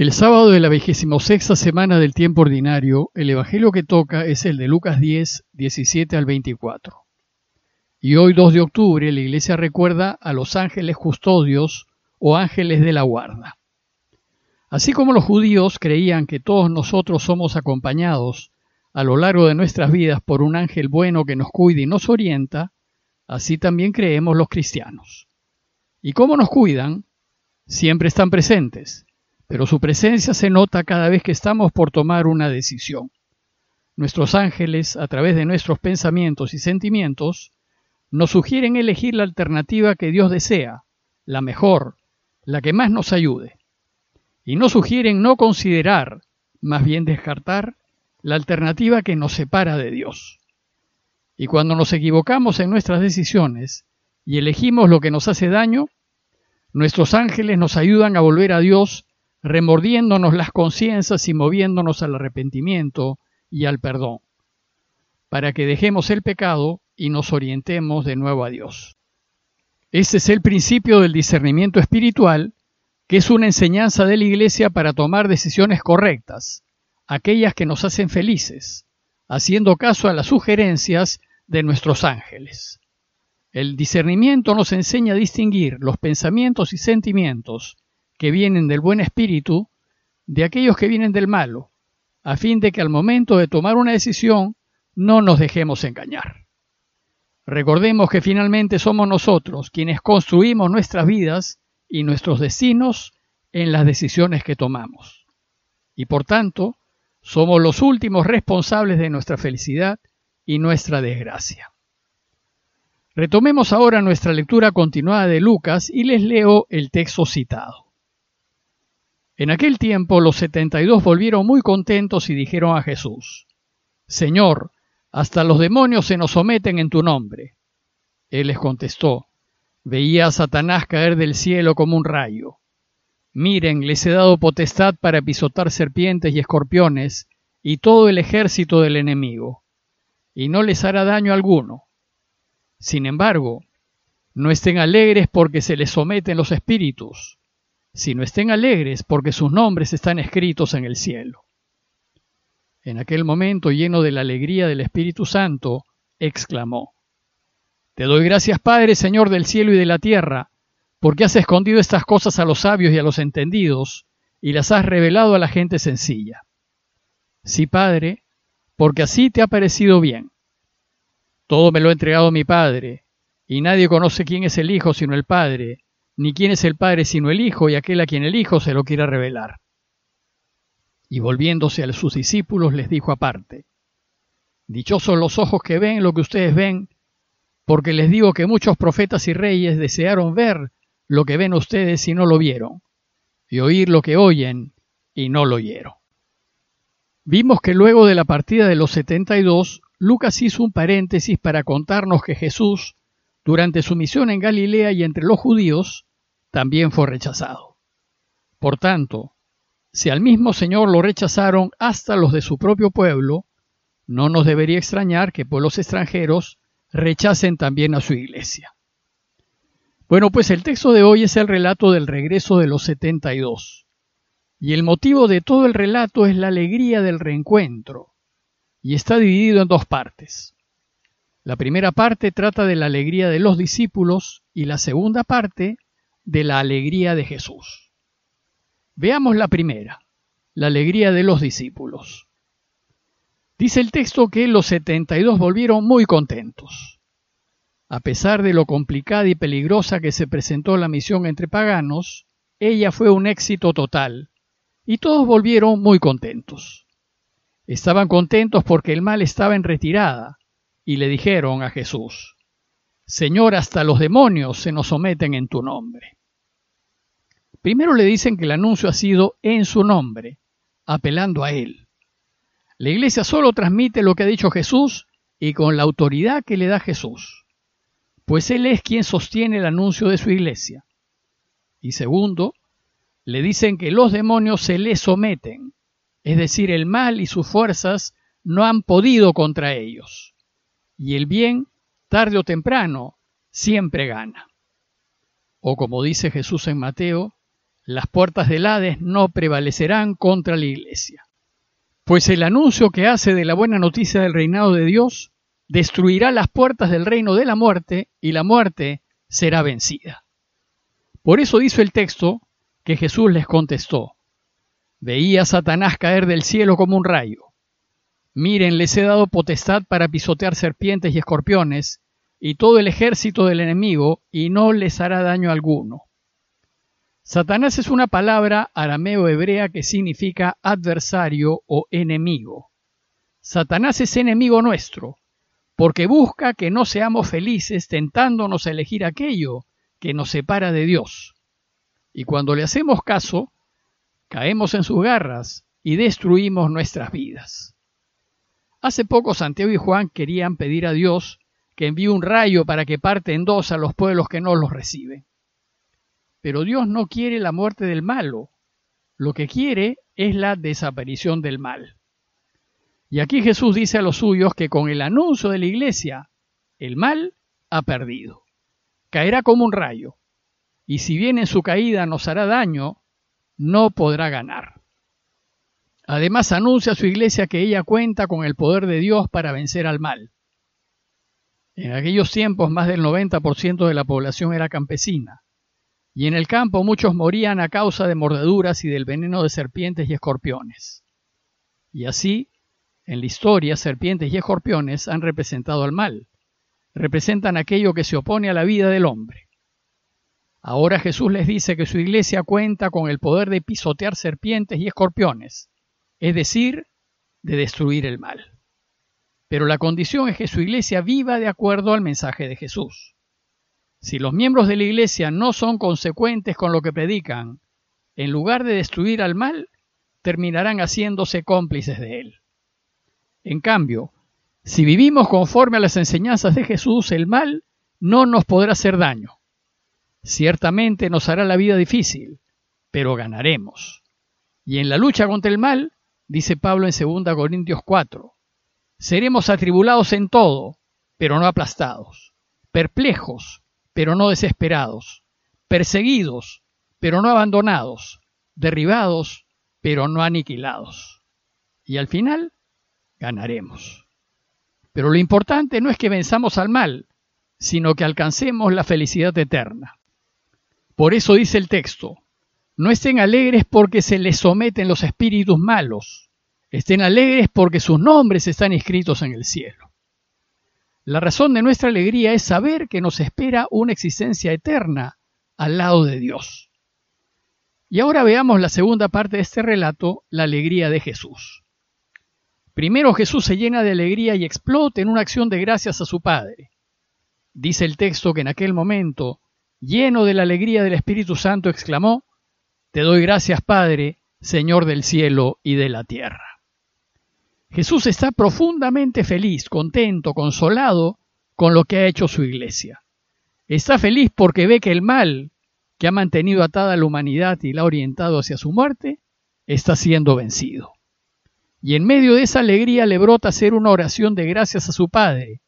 El sábado de la sexta semana del tiempo ordinario, el evangelio que toca es el de Lucas 10, 17 al 24. Y hoy 2 de octubre la iglesia recuerda a los ángeles custodios o ángeles de la guarda. Así como los judíos creían que todos nosotros somos acompañados a lo largo de nuestras vidas por un ángel bueno que nos cuida y nos orienta, así también creemos los cristianos. ¿Y cómo nos cuidan? Siempre están presentes pero su presencia se nota cada vez que estamos por tomar una decisión. Nuestros ángeles, a través de nuestros pensamientos y sentimientos, nos sugieren elegir la alternativa que Dios desea, la mejor, la que más nos ayude. Y nos sugieren no considerar, más bien descartar, la alternativa que nos separa de Dios. Y cuando nos equivocamos en nuestras decisiones y elegimos lo que nos hace daño, nuestros ángeles nos ayudan a volver a Dios remordiéndonos las conciencias y moviéndonos al arrepentimiento y al perdón, para que dejemos el pecado y nos orientemos de nuevo a Dios. Este es el principio del discernimiento espiritual, que es una enseñanza de la Iglesia para tomar decisiones correctas, aquellas que nos hacen felices, haciendo caso a las sugerencias de nuestros ángeles. El discernimiento nos enseña a distinguir los pensamientos y sentimientos que vienen del buen espíritu de aquellos que vienen del malo, a fin de que al momento de tomar una decisión no nos dejemos engañar. Recordemos que finalmente somos nosotros quienes construimos nuestras vidas y nuestros destinos en las decisiones que tomamos. Y por tanto, somos los últimos responsables de nuestra felicidad y nuestra desgracia. Retomemos ahora nuestra lectura continuada de Lucas y les leo el texto citado. En aquel tiempo los setenta y dos volvieron muy contentos y dijeron a Jesús, Señor, hasta los demonios se nos someten en tu nombre. Él les contestó, veía a Satanás caer del cielo como un rayo. Miren, les he dado potestad para pisotar serpientes y escorpiones y todo el ejército del enemigo, y no les hará daño alguno. Sin embargo, no estén alegres porque se les someten los espíritus, sino estén alegres porque sus nombres están escritos en el cielo. En aquel momento, lleno de la alegría del Espíritu Santo, exclamó, Te doy gracias, Padre, Señor del cielo y de la tierra, porque has escondido estas cosas a los sabios y a los entendidos, y las has revelado a la gente sencilla. Sí, Padre, porque así te ha parecido bien. Todo me lo ha entregado mi Padre, y nadie conoce quién es el Hijo sino el Padre, ni quién es el Padre sino el Hijo y aquel a quien el Hijo se lo quiera revelar. Y volviéndose a sus discípulos les dijo aparte, Dichosos los ojos que ven lo que ustedes ven, porque les digo que muchos profetas y reyes desearon ver lo que ven ustedes y no lo vieron, y oír lo que oyen y no lo oyeron. Vimos que luego de la partida de los setenta y dos, Lucas hizo un paréntesis para contarnos que Jesús, durante su misión en Galilea y entre los judíos, también fue rechazado. Por tanto, si al mismo Señor lo rechazaron hasta los de su propio pueblo, no nos debería extrañar que pueblos extranjeros rechacen también a su iglesia. Bueno, pues el texto de hoy es el relato del regreso de los 72. Y el motivo de todo el relato es la alegría del reencuentro. Y está dividido en dos partes. La primera parte trata de la alegría de los discípulos y la segunda parte de la alegría de Jesús. Veamos la primera, la alegría de los discípulos. Dice el texto que los setenta y dos volvieron muy contentos. A pesar de lo complicada y peligrosa que se presentó la misión entre paganos, ella fue un éxito total, y todos volvieron muy contentos. Estaban contentos porque el mal estaba en retirada, y le dijeron a Jesús, Señor, hasta los demonios se nos someten en tu nombre. Primero le dicen que el anuncio ha sido en su nombre, apelando a él. La iglesia solo transmite lo que ha dicho Jesús y con la autoridad que le da Jesús, pues Él es quien sostiene el anuncio de su iglesia. Y segundo, le dicen que los demonios se le someten, es decir, el mal y sus fuerzas no han podido contra ellos. Y el bien, tarde o temprano, siempre gana. O como dice Jesús en Mateo, las puertas del Hades no prevalecerán contra la iglesia. Pues el anuncio que hace de la buena noticia del reinado de Dios destruirá las puertas del reino de la muerte y la muerte será vencida. Por eso dice el texto que Jesús les contestó, veía a Satanás caer del cielo como un rayo. Miren, les he dado potestad para pisotear serpientes y escorpiones y todo el ejército del enemigo, y no les hará daño alguno. Satanás es una palabra arameo-hebrea que significa adversario o enemigo. Satanás es enemigo nuestro, porque busca que no seamos felices tentándonos a elegir aquello que nos separa de Dios. Y cuando le hacemos caso, caemos en sus garras y destruimos nuestras vidas. Hace poco Santiago y Juan querían pedir a Dios que envíe un rayo para que parte en dos a los pueblos que no los reciben. Pero Dios no quiere la muerte del malo, lo que quiere es la desaparición del mal. Y aquí Jesús dice a los suyos que con el anuncio de la iglesia, el mal ha perdido. Caerá como un rayo, y si bien en su caída nos hará daño, no podrá ganar. Además anuncia a su iglesia que ella cuenta con el poder de Dios para vencer al mal. En aquellos tiempos más del 90% de la población era campesina, y en el campo muchos morían a causa de mordeduras y del veneno de serpientes y escorpiones. Y así, en la historia, serpientes y escorpiones han representado al mal, representan aquello que se opone a la vida del hombre. Ahora Jesús les dice que su iglesia cuenta con el poder de pisotear serpientes y escorpiones, es decir, de destruir el mal. Pero la condición es que su iglesia viva de acuerdo al mensaje de Jesús. Si los miembros de la iglesia no son consecuentes con lo que predican, en lugar de destruir al mal, terminarán haciéndose cómplices de él. En cambio, si vivimos conforme a las enseñanzas de Jesús, el mal no nos podrá hacer daño. Ciertamente nos hará la vida difícil, pero ganaremos. Y en la lucha contra el mal dice Pablo en 2 Corintios 4. Seremos atribulados en todo, pero no aplastados, perplejos, pero no desesperados, perseguidos, pero no abandonados, derribados, pero no aniquilados. Y al final, ganaremos. Pero lo importante no es que venzamos al mal, sino que alcancemos la felicidad eterna. Por eso dice el texto, no estén alegres porque se les someten los espíritus malos. Estén alegres porque sus nombres están escritos en el cielo. La razón de nuestra alegría es saber que nos espera una existencia eterna al lado de Dios. Y ahora veamos la segunda parte de este relato, la alegría de Jesús. Primero Jesús se llena de alegría y explota en una acción de gracias a su Padre. Dice el texto que en aquel momento, lleno de la alegría del Espíritu Santo, exclamó, te doy gracias, Padre, Señor del cielo y de la tierra. Jesús está profundamente feliz, contento, consolado con lo que ha hecho su iglesia. Está feliz porque ve que el mal que ha mantenido atada a la humanidad y la ha orientado hacia su muerte, está siendo vencido. Y en medio de esa alegría le brota hacer una oración de gracias a su Padre,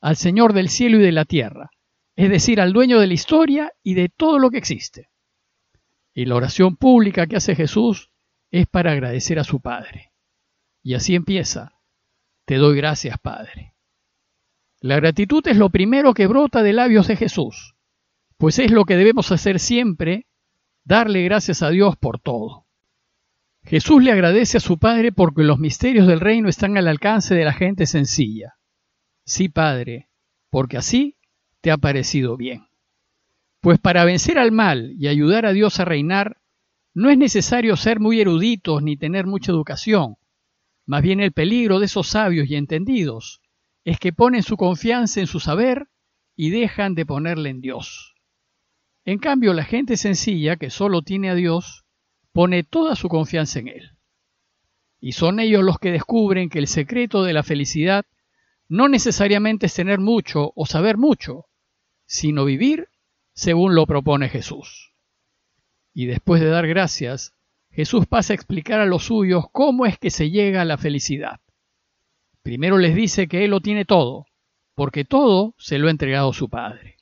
al Señor del cielo y de la tierra, es decir, al dueño de la historia y de todo lo que existe. Y la oración pública que hace Jesús es para agradecer a su Padre. Y así empieza. Te doy gracias, Padre. La gratitud es lo primero que brota de labios de Jesús, pues es lo que debemos hacer siempre, darle gracias a Dios por todo. Jesús le agradece a su Padre porque los misterios del reino están al alcance de la gente sencilla. Sí, Padre, porque así te ha parecido bien. Pues para vencer al mal y ayudar a Dios a reinar, no es necesario ser muy eruditos ni tener mucha educación. Más bien el peligro de esos sabios y entendidos es que ponen su confianza en su saber y dejan de ponerle en Dios. En cambio, la gente sencilla que solo tiene a Dios pone toda su confianza en Él. Y son ellos los que descubren que el secreto de la felicidad no necesariamente es tener mucho o saber mucho, sino vivir según lo propone Jesús. Y después de dar gracias, Jesús pasa a explicar a los suyos cómo es que se llega a la felicidad. Primero les dice que Él lo tiene todo, porque todo se lo ha entregado su Padre.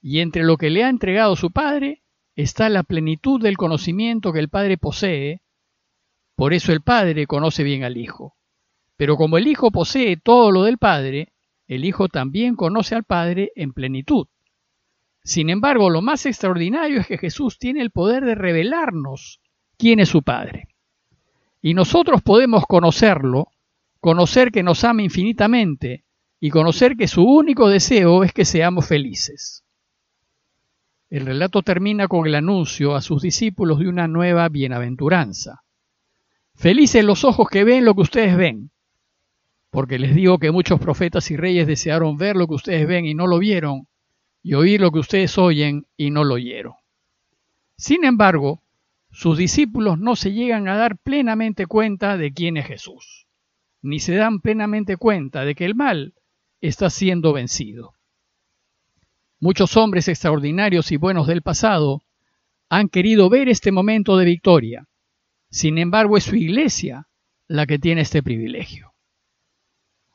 Y entre lo que le ha entregado su Padre está la plenitud del conocimiento que el Padre posee, por eso el Padre conoce bien al Hijo. Pero como el Hijo posee todo lo del Padre, el Hijo también conoce al Padre en plenitud. Sin embargo, lo más extraordinario es que Jesús tiene el poder de revelarnos quién es su Padre. Y nosotros podemos conocerlo, conocer que nos ama infinitamente y conocer que su único deseo es que seamos felices. El relato termina con el anuncio a sus discípulos de una nueva bienaventuranza. Felices los ojos que ven lo que ustedes ven, porque les digo que muchos profetas y reyes desearon ver lo que ustedes ven y no lo vieron, y oír lo que ustedes oyen y no lo oyeron. Sin embargo, sus discípulos no se llegan a dar plenamente cuenta de quién es Jesús, ni se dan plenamente cuenta de que el mal está siendo vencido. Muchos hombres extraordinarios y buenos del pasado han querido ver este momento de victoria. Sin embargo, es su iglesia la que tiene este privilegio.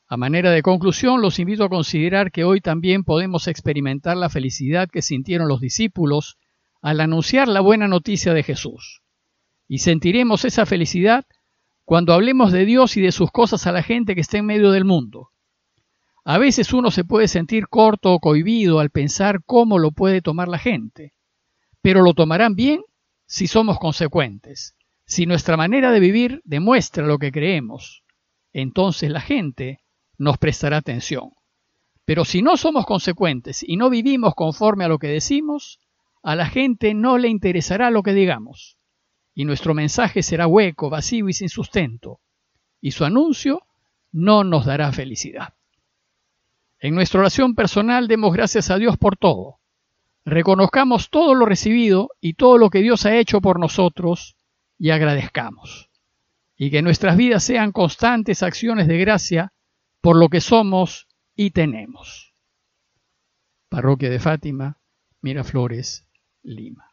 A manera de conclusión, los invito a considerar que hoy también podemos experimentar la felicidad que sintieron los discípulos al anunciar la buena noticia de Jesús. Y sentiremos esa felicidad cuando hablemos de Dios y de sus cosas a la gente que está en medio del mundo. A veces uno se puede sentir corto o cohibido al pensar cómo lo puede tomar la gente, pero lo tomarán bien si somos consecuentes, si nuestra manera de vivir demuestra lo que creemos. Entonces la gente nos prestará atención. Pero si no somos consecuentes y no vivimos conforme a lo que decimos, a la gente no le interesará lo que digamos, y nuestro mensaje será hueco, vacío y sin sustento, y su anuncio no nos dará felicidad. En nuestra oración personal demos gracias a Dios por todo. Reconozcamos todo lo recibido y todo lo que Dios ha hecho por nosotros y agradezcamos. Y que nuestras vidas sean constantes acciones de gracia por lo que somos y tenemos. Parroquia de Fátima, Miraflores, Lima.